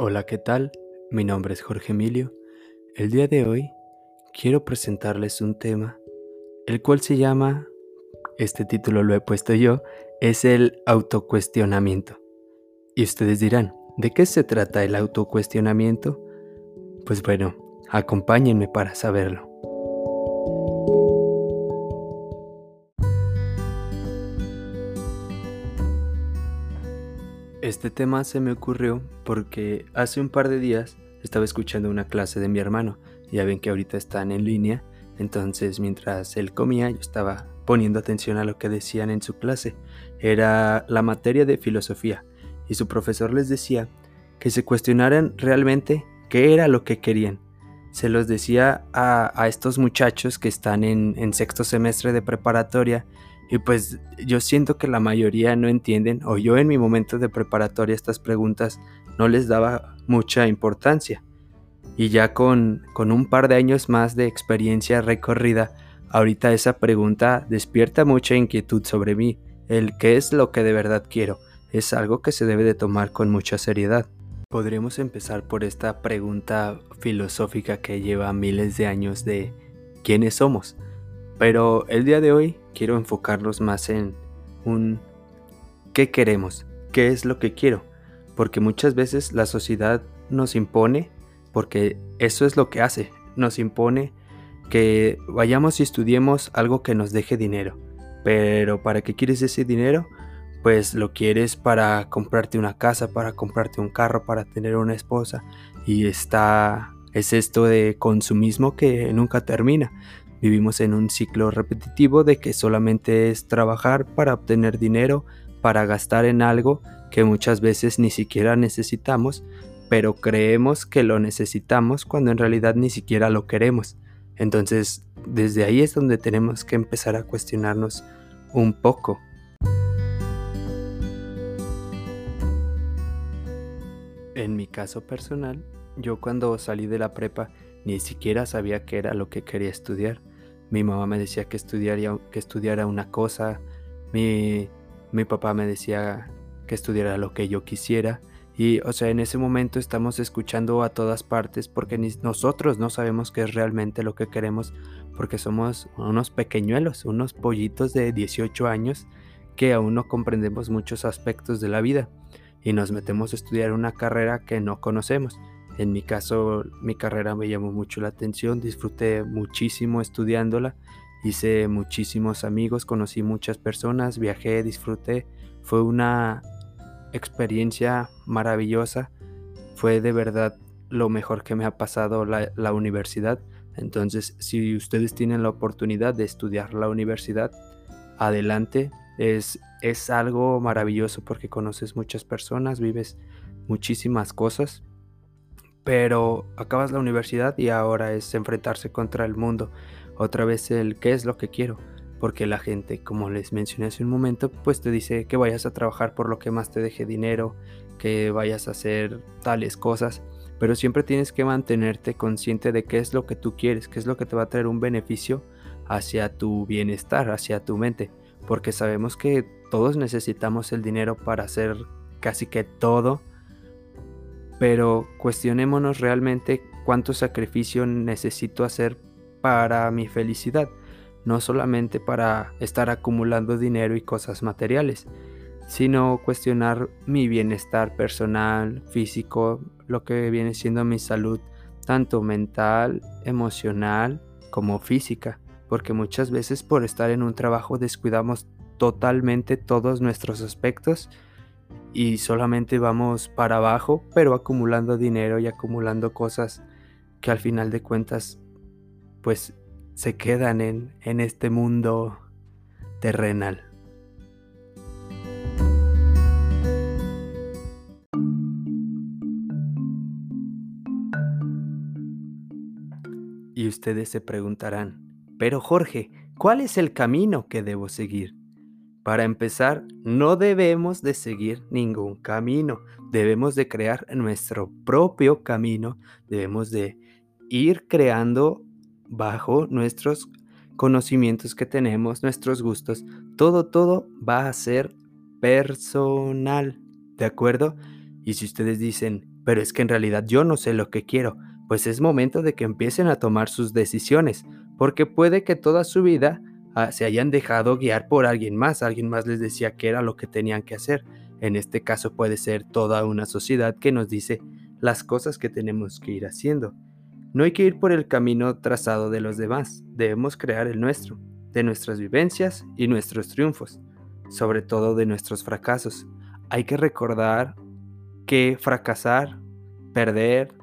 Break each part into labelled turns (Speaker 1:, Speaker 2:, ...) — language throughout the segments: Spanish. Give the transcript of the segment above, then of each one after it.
Speaker 1: Hola, ¿qué tal? Mi nombre es Jorge Emilio. El día de hoy quiero presentarles un tema, el cual se llama, este título lo he puesto yo, es el autocuestionamiento. Y ustedes dirán, ¿de qué se trata el autocuestionamiento? Pues bueno, acompáñenme para saberlo. Este tema se me ocurrió porque hace un par de días estaba escuchando una clase de mi hermano. Ya ven que ahorita están en línea, entonces mientras él comía yo estaba poniendo atención a lo que decían en su clase. Era la materia de filosofía y su profesor les decía que se cuestionaran realmente qué era lo que querían. Se los decía a, estos muchachos que están en, sexto semestre de preparatoria y pues yo siento que la mayoría no entienden, o yo en mi momento de preparatoria estas preguntas no les daba mucha importancia. Y ya con, con un par de años más de experiencia recorrida, ahorita esa pregunta despierta mucha inquietud sobre mí. El qué es lo que de verdad quiero es algo que se debe de tomar con mucha seriedad. Podríamos empezar por esta pregunta filosófica que lleva miles de años de quiénes somos. Pero el día de hoy quiero enfocarnos más en un qué queremos, qué es lo que quiero, porque muchas veces la sociedad nos impone, porque eso es lo que hace, nos impone que vayamos y estudiemos algo que nos deje dinero. Pero ¿para qué quieres ese dinero? Pues lo quieres para comprarte una casa, para comprarte un carro, para tener una esposa. Y está es esto de consumismo que nunca termina. Vivimos en un ciclo repetitivo de que solamente es trabajar para obtener dinero, para gastar en algo que muchas veces ni siquiera necesitamos, pero creemos que lo necesitamos cuando en realidad ni siquiera lo queremos. Entonces, desde ahí es donde tenemos que empezar a cuestionarnos un poco. En mi caso personal, yo cuando salí de la prepa ni siquiera sabía qué era lo que quería estudiar. Mi mamá me decía que, estudiaría, que estudiara una cosa, mi, mi papá me decía que estudiara lo que yo quisiera. Y, o sea, en ese momento estamos escuchando a todas partes porque nosotros no sabemos qué es realmente lo que queremos porque somos unos pequeñuelos, unos pollitos de 18 años que aún no comprendemos muchos aspectos de la vida y nos metemos a estudiar una carrera que no conocemos. En mi caso, mi carrera me llamó mucho la atención, disfruté muchísimo estudiándola, hice muchísimos amigos, conocí muchas personas, viajé, disfruté. Fue una experiencia maravillosa, fue de verdad lo mejor que me ha pasado la, universidad. Entonces, si ustedes tienen la oportunidad de estudiar la universidad, adelante. Es, es algo maravilloso porque conoces muchas personas, vives muchísimas cosas pero acabas la universidad y ahora es enfrentarse contra el mundo. Otra vez el qué es lo que quiero. Porque la gente, como les mencioné hace un momento, pues te dice que vayas a trabajar por lo que más te deje dinero, que vayas a hacer tales cosas. Pero siempre tienes que mantenerte consciente de qué es lo que tú quieres, qué es lo que te va a traer un beneficio hacia tu bienestar, hacia tu mente. Porque sabemos que todos necesitamos el dinero para hacer casi que todo pero cuestionémonos realmente cuánto sacrificio necesito hacer para mi felicidad, no solamente para estar acumulando dinero y cosas materiales, sino cuestionar mi bienestar personal, físico, lo que viene siendo mi salud, tanto mental, emocional como física, porque muchas veces por estar en un trabajo descuidamos totalmente todos nuestros aspectos y solamente vamos para abajo, pero acumulando dinero y acumulando cosas que al final de cuentas pues se quedan en, en este mundo terrenal. Y ustedes se preguntarán, pero Jorge, ¿cuál es el camino que debo seguir? Para empezar, no debemos de seguir ningún camino, debemos de crear nuestro propio camino, debemos de ir creando bajo nuestros conocimientos que tenemos, nuestros gustos, todo, todo va a ser personal, ¿de acuerdo? Y si ustedes dicen, pero es que en realidad yo no sé lo que quiero, pues es momento de que empiecen a tomar sus decisiones, porque puede que toda su vida ah, se hayan dejado guiar por alguien más, alguien más les decía que era lo que tenían que hacer. En este caso puede ser toda una sociedad que nos dice las cosas que tenemos que ir haciendo. No hay que ir por el camino trazado de los demás, debemos crear el nuestro, de nuestras vivencias y nuestros triunfos, sobre todo de nuestros fracasos. Hay que recordar que fracasar, perder,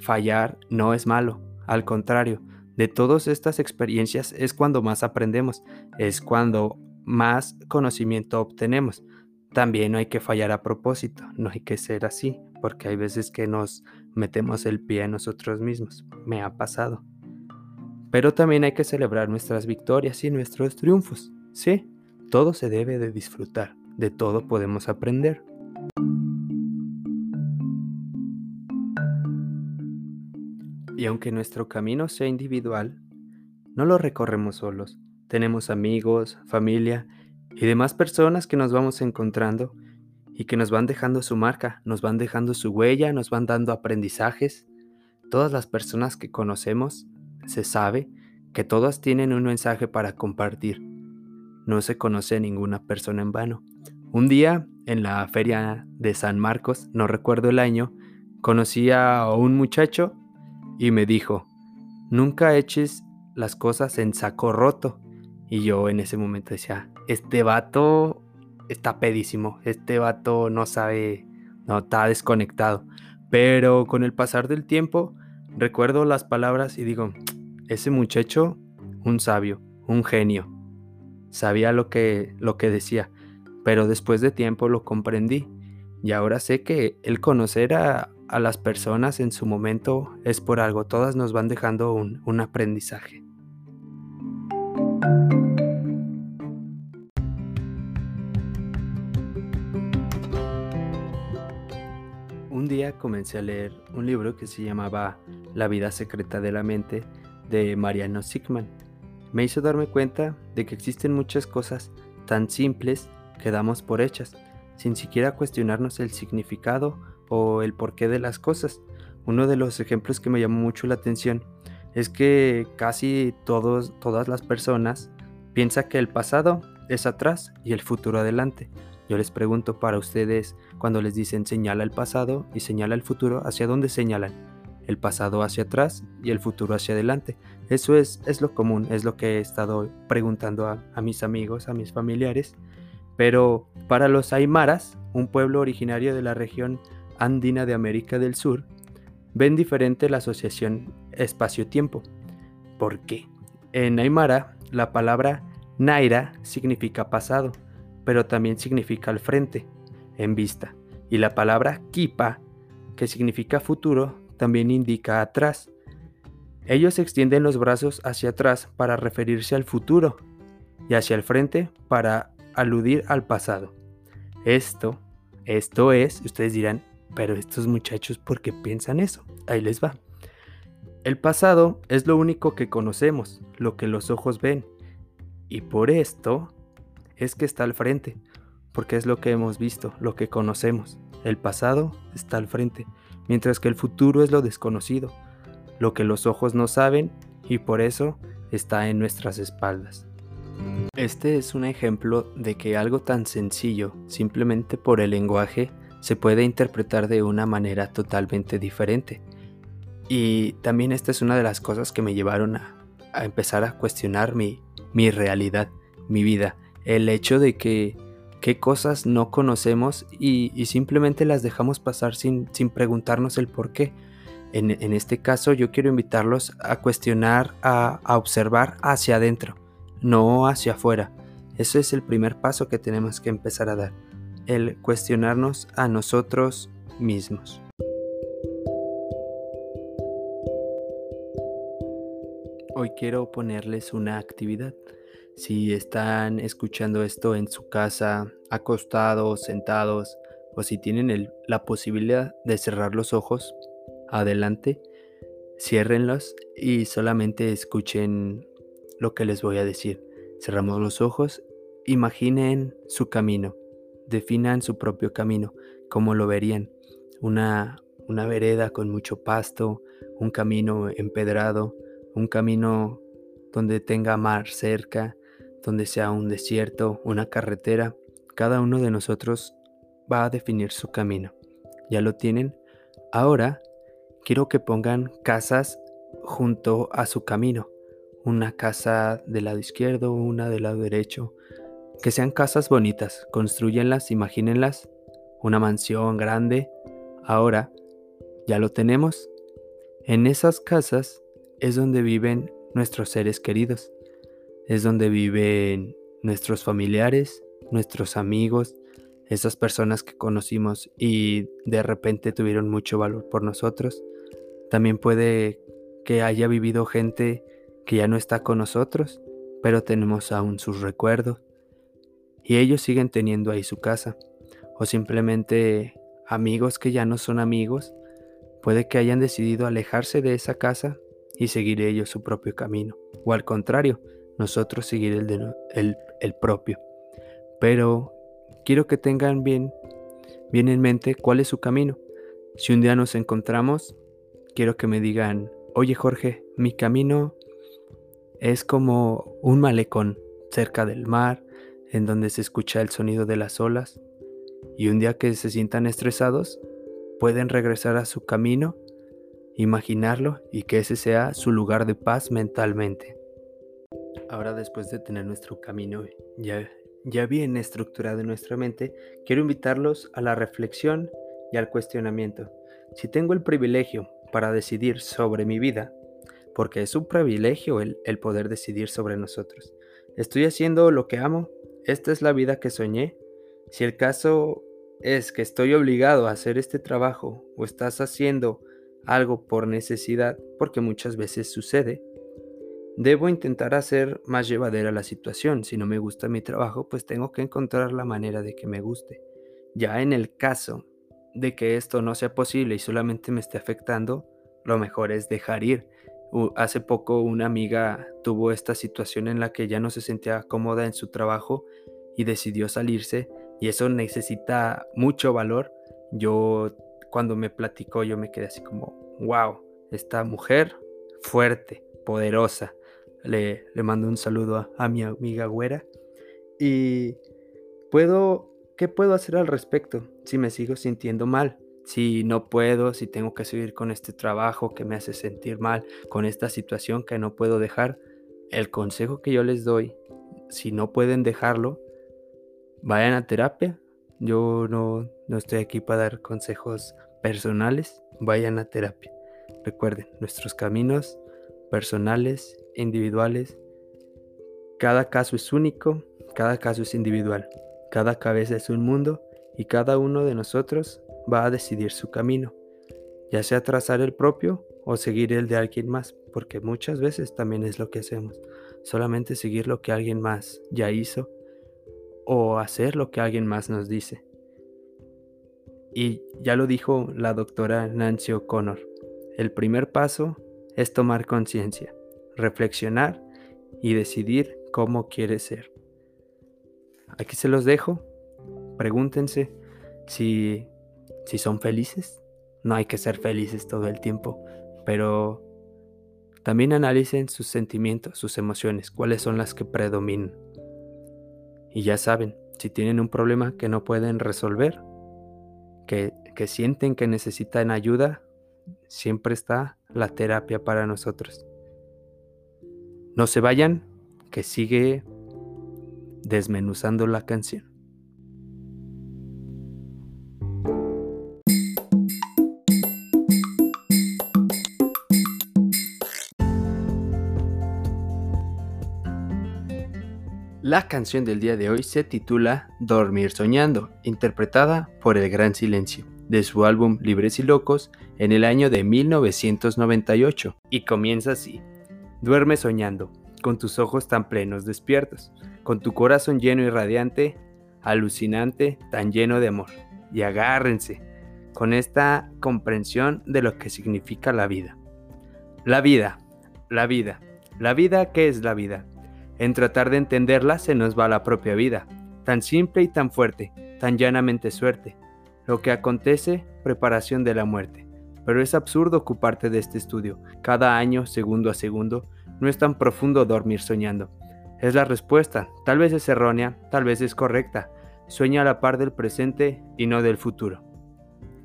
Speaker 1: fallar no es malo, al contrario, de todas estas experiencias es cuando más aprendemos, es cuando más conocimiento obtenemos. También no hay que fallar a propósito, no hay que ser así, porque hay veces que nos metemos el pie a nosotros mismos. Me ha pasado. Pero también hay que celebrar nuestras victorias y nuestros triunfos. Sí, todo se debe de disfrutar, de todo podemos aprender. Y aunque nuestro camino sea individual, no lo recorremos solos. Tenemos amigos, familia y demás personas que nos vamos encontrando y que nos van dejando su marca, nos van dejando su huella, nos van dando aprendizajes. Todas las personas que conocemos, se sabe que todas tienen un mensaje para compartir. No se conoce a ninguna persona en vano. Un día, en la feria de San Marcos, no recuerdo el año, conocí a un muchacho y me dijo, nunca eches las cosas en saco roto. Y yo en ese momento decía, este vato está pedísimo, este vato no sabe, no está desconectado. Pero con el pasar del tiempo, recuerdo las palabras y digo, ese muchacho, un sabio, un genio. Sabía lo que, lo que decía, pero después de tiempo lo comprendí. Y ahora sé que el conocer a, a las personas en su momento es por algo, todas nos van dejando un, un aprendizaje. Un día comencé a leer un libro que se llamaba La vida secreta de la mente de Mariano Sigman. Me hizo darme cuenta de que existen muchas cosas tan simples que damos por hechas, sin siquiera cuestionarnos el significado o el porqué de las cosas. Uno de los ejemplos que me llamó mucho la atención es que casi todas las personas piensan que el pasado es atrás y el futuro adelante. Yo les pregunto para ustedes cuando les dicen señala el pasado y señala el futuro, ¿hacia dónde señalan? El pasado hacia atrás y el futuro hacia adelante. Eso es, es lo común, es lo que he estado preguntando a, a mis amigos, a mis familiares. Pero para los aymaras, un pueblo originario de la región andina de América del Sur, ven diferente la asociación espacio-tiempo. ¿Por qué? En Aymara, la palabra Naira significa pasado, pero también significa al frente, en vista. Y la palabra Kipa, que significa futuro, también indica atrás. Ellos extienden los brazos hacia atrás para referirse al futuro y hacia el frente para aludir al pasado. Esto, esto es, ustedes dirán, pero estos muchachos, ¿por qué piensan eso? Ahí les va. El pasado es lo único que conocemos, lo que los ojos ven. Y por esto es que está al frente, porque es lo que hemos visto, lo que conocemos. El pasado está al frente, mientras que el futuro es lo desconocido, lo que los ojos no saben y por eso está en nuestras espaldas. Este es un ejemplo de que algo tan sencillo, simplemente por el lenguaje, se puede interpretar de una manera totalmente diferente. Y también esta es una de las cosas que me llevaron a, empezar a cuestionar mi, mi realidad, mi vida. El hecho de que qué cosas no conocemos y, simplemente las dejamos pasar sin, sin preguntarnos el por qué. En, en, este caso yo quiero invitarlos a cuestionar, a, a observar hacia adentro, no hacia afuera. Ese es el primer paso que tenemos que empezar a dar el cuestionarnos a nosotros mismos. Hoy quiero ponerles una actividad. Si están escuchando esto en su casa, acostados, sentados, o si tienen la posibilidad de cerrar los ojos, adelante, ciérrenlos y solamente escuchen lo que les voy a decir. Cerramos los ojos, imaginen su camino definan su propio camino, como lo verían, una, una vereda con mucho pasto, un camino empedrado, un camino donde tenga mar cerca, donde sea un desierto, una carretera. Cada uno de nosotros va a definir su camino. ¿Ya lo tienen? Ahora quiero que pongan casas junto a su camino. Una casa del lado izquierdo, una del lado derecho. Que sean casas bonitas, construyenlas, imagínenlas. Una mansión grande. Ahora, ¿ya lo tenemos? En esas casas es donde viven nuestros seres queridos. Es donde viven nuestros familiares, nuestros amigos, esas personas que conocimos y de repente tuvieron mucho valor por nosotros. También puede que haya vivido gente que ya no está con nosotros, pero tenemos aún sus recuerdos. Y ellos siguen teniendo ahí su casa. O simplemente amigos que ya no son amigos, puede que hayan decidido alejarse de esa casa y seguir ellos su propio camino. O al contrario, nosotros seguir el, de, el propio. Pero quiero que tengan bien, bien en mente cuál es su camino. Si un día nos encontramos, quiero que me digan, oye Jorge, mi camino es como un malecón cerca del mar, en donde se escucha el sonido de las olas, y un día que se sientan estresados, pueden regresar a su camino, imaginarlo y que ese sea su lugar de paz mentalmente. Ahora después de tener nuestro camino ya, ya bien estructurado en nuestra mente, quiero invitarlos a la reflexión y al cuestionamiento. Si tengo el privilegio para decidir sobre mi vida, porque es un privilegio el, el poder decidir sobre nosotros. ¿Estoy haciendo lo que amo? ¿Esta es la vida que soñé? Si el caso es que estoy obligado a hacer este trabajo o estás haciendo algo por necesidad, porque muchas veces sucede, debo intentar hacer más llevadera la situación. Si no me gusta mi trabajo, pues tengo que encontrar la manera de que me guste. Ya en el caso de que esto no sea posible y solamente me esté afectando, lo mejor es dejar ir. Hace poco una amiga tuvo esta situación en la que ya no se sentía cómoda en su trabajo y decidió salirse y eso necesita mucho valor. Yo cuando me platicó yo me quedé así como, wow, esta mujer fuerte, poderosa. Le, le mando un saludo a, a mi amiga güera y puedo ¿Qué puedo hacer al respecto si me sigo sintiendo mal? Si no puedo, si tengo que seguir con este trabajo que me hace sentir mal, con esta situación que no puedo dejar, el consejo que yo les doy, si no pueden dejarlo, vayan a terapia. Yo no, no estoy aquí para dar consejos personales, vayan a terapia. Recuerden, nuestros caminos personales, individuales, cada caso es único, cada caso es individual. Cada cabeza es un mundo y cada uno de nosotros va a decidir su camino, ya sea trazar el propio o seguir el de alguien más, porque muchas veces también es lo que hacemos, solamente seguir lo que alguien más ya hizo o hacer lo que alguien más nos dice. Y ya lo dijo la doctora Nancy O'Connor, el primer paso es tomar conciencia, reflexionar y decidir cómo quiere ser. Aquí se los dejo. Pregúntense si, si son felices. No hay que ser felices todo el tiempo, pero también analicen sus sentimientos, sus emociones, cuáles son las que predominan. Y ya saben, si tienen un problema que no pueden resolver, que, que sienten que necesitan ayuda, siempre está la terapia para nosotros. No se vayan, que sigue desmenuzando la canción. La canción del día de hoy se titula Dormir Soñando, interpretada por El Gran Silencio, de su álbum Libres y Locos en el año de 1998, y comienza así. Duerme soñando, con tus ojos tan plenos despiertos, con tu corazón lleno y radiante, alucinante, tan lleno de amor. Y agárrense con esta comprensión de lo que significa la vida. La vida, la vida, la vida, ¿qué es la vida? En tratar de entenderla se nos va la propia vida, tan simple y tan fuerte, tan llanamente suerte. Lo que acontece, preparación de la muerte. pero es absurdo ocuparte de este estudio. Cada año, segundo a segundo, no es tan profundo dormir soñando. Es la respuesta, tal vez es errónea, tal vez es correcta. Sueña a la par del presente y no del futuro.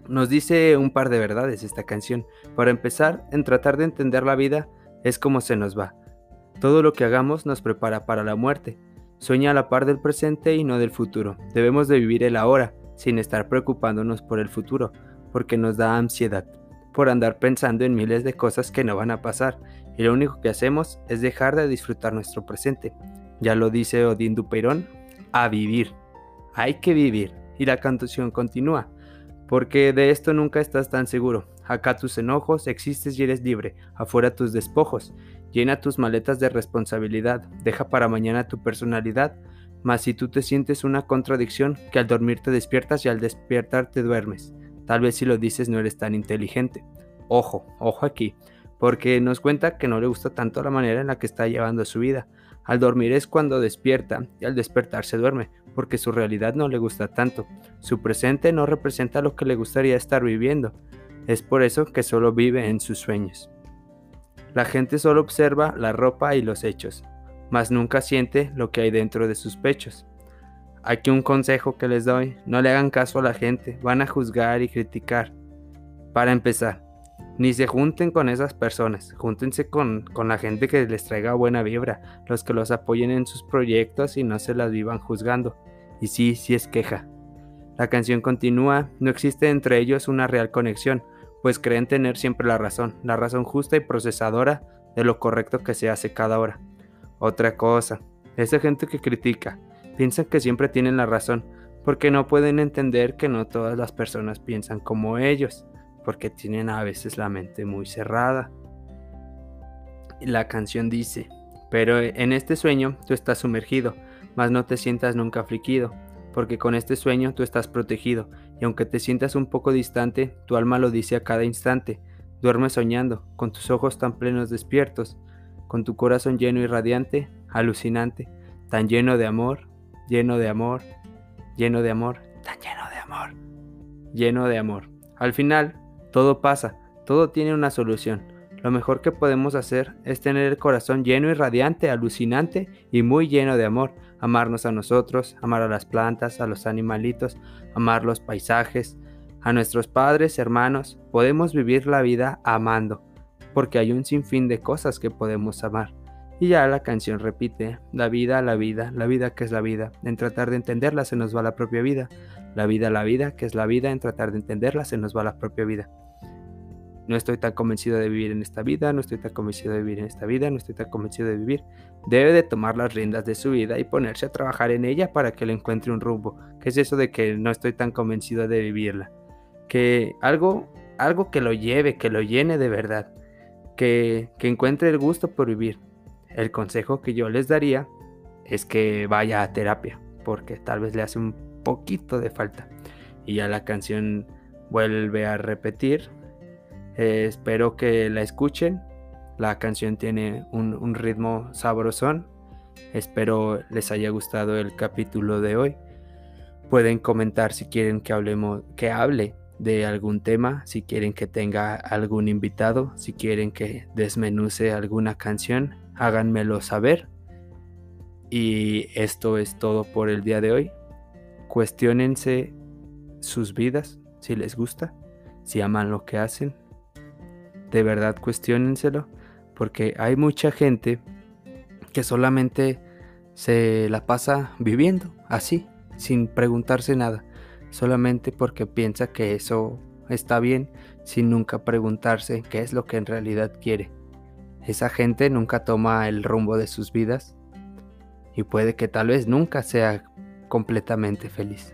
Speaker 1: Nos dice un par de verdades esta canción. Para empezar, en tratar de entender la vida es como se nos va. Todo lo que hagamos nos prepara para la muerte. Sueña a la par del presente y no del futuro. Debemos de vivir el ahora, sin estar preocupándonos por el futuro, porque nos da ansiedad, por andar pensando en miles de cosas que no van a pasar, y lo único que hacemos es dejar de disfrutar nuestro presente. Ya lo dice Odín Dupeirón, a vivir. Hay que vivir. Y la canción continúa, porque de esto nunca estás tan seguro. Acá tus enojos, existes y eres libre, afuera tus despojos. Llena tus maletas de responsabilidad, deja para mañana tu personalidad, mas si tú te sientes una contradicción, que al dormir te despiertas y al despertar te duermes. Tal vez si lo dices no eres tan inteligente. Ojo, ojo aquí, porque nos cuenta que no le gusta tanto la manera en la que está llevando su vida. Al dormir es cuando despierta y al despertar se duerme, porque su realidad no le gusta tanto. Su presente no representa lo que le gustaría estar viviendo. Es por eso que solo vive en sus sueños. La gente solo observa la ropa y los hechos, mas nunca siente lo que hay dentro de sus pechos. Aquí un consejo que les doy, no le hagan caso a la gente, van a juzgar y criticar. Para empezar, ni se junten con esas personas, júntense con, con, la gente que les traiga buena vibra, los que los apoyen en sus proyectos y no se las vivan juzgando. Y sí, sí es queja. La canción continúa, no existe entre ellos una real conexión, pues creen tener siempre la razón, la razón justa y procesadora de lo correcto que se hace cada hora. Otra cosa, esa gente que critica, piensa que siempre tienen la razón, porque no pueden entender que no todas las personas piensan como ellos porque tienen a veces la mente muy cerrada. La canción dice, pero en este sueño tú estás sumergido, mas no te sientas nunca afligido, porque con este sueño tú estás protegido, y aunque te sientas un poco distante, tu alma lo dice a cada instante. Duerme soñando, con tus ojos tan plenos despiertos, con tu corazón lleno y radiante, alucinante, tan lleno de amor, lleno de amor, lleno de amor, tan lleno de amor, lleno de amor. Al final, todo pasa, todo tiene una solución. Lo mejor que podemos hacer es tener el corazón lleno y radiante, alucinante y muy lleno de amor. Amarnos a nosotros, amar a las plantas, a los animalitos, amar los paisajes, a nuestros padres, hermanos. Podemos vivir la vida amando, porque hay un sinfín de cosas que podemos amar. Y ya la canción repite, la vida, la vida, la vida que es la vida. En tratar de entenderla se nos va la propia vida. La vida, la vida, que es la vida. En tratar de entenderla se nos va la propia vida no estoy tan convencido de vivir en esta vida, no estoy tan convencido de vivir en esta vida, no estoy tan convencido de vivir. Debe de tomar las riendas de su vida y ponerse a trabajar en ella para que le encuentre un rumbo. ¿Qué es eso de que no estoy tan convencido de vivirla? Que algo, algo que lo lleve, que lo llene de verdad, que, que encuentre el gusto por vivir. El consejo que yo les daría es que vaya a terapia, porque tal vez le hace un poquito de falta. Y ya la canción vuelve a repetir eh, espero que la escuchen. La canción tiene un, ritmo sabrosón. Espero les haya gustado el capítulo de hoy. Pueden comentar si quieren que hablemos, que hable de algún tema, si quieren que tenga algún invitado, si quieren que desmenuce alguna canción, háganmelo saber. Y esto es todo por el día de hoy. Cuestiónense sus vidas, si les gusta, si aman lo que hacen, de verdad cuestionenselo, porque hay mucha gente que solamente se la pasa viviendo así, sin preguntarse nada, solamente porque piensa que eso está bien, sin nunca preguntarse qué es lo que en realidad quiere. Esa gente nunca toma el rumbo de sus vidas y puede que tal vez nunca sea completamente feliz.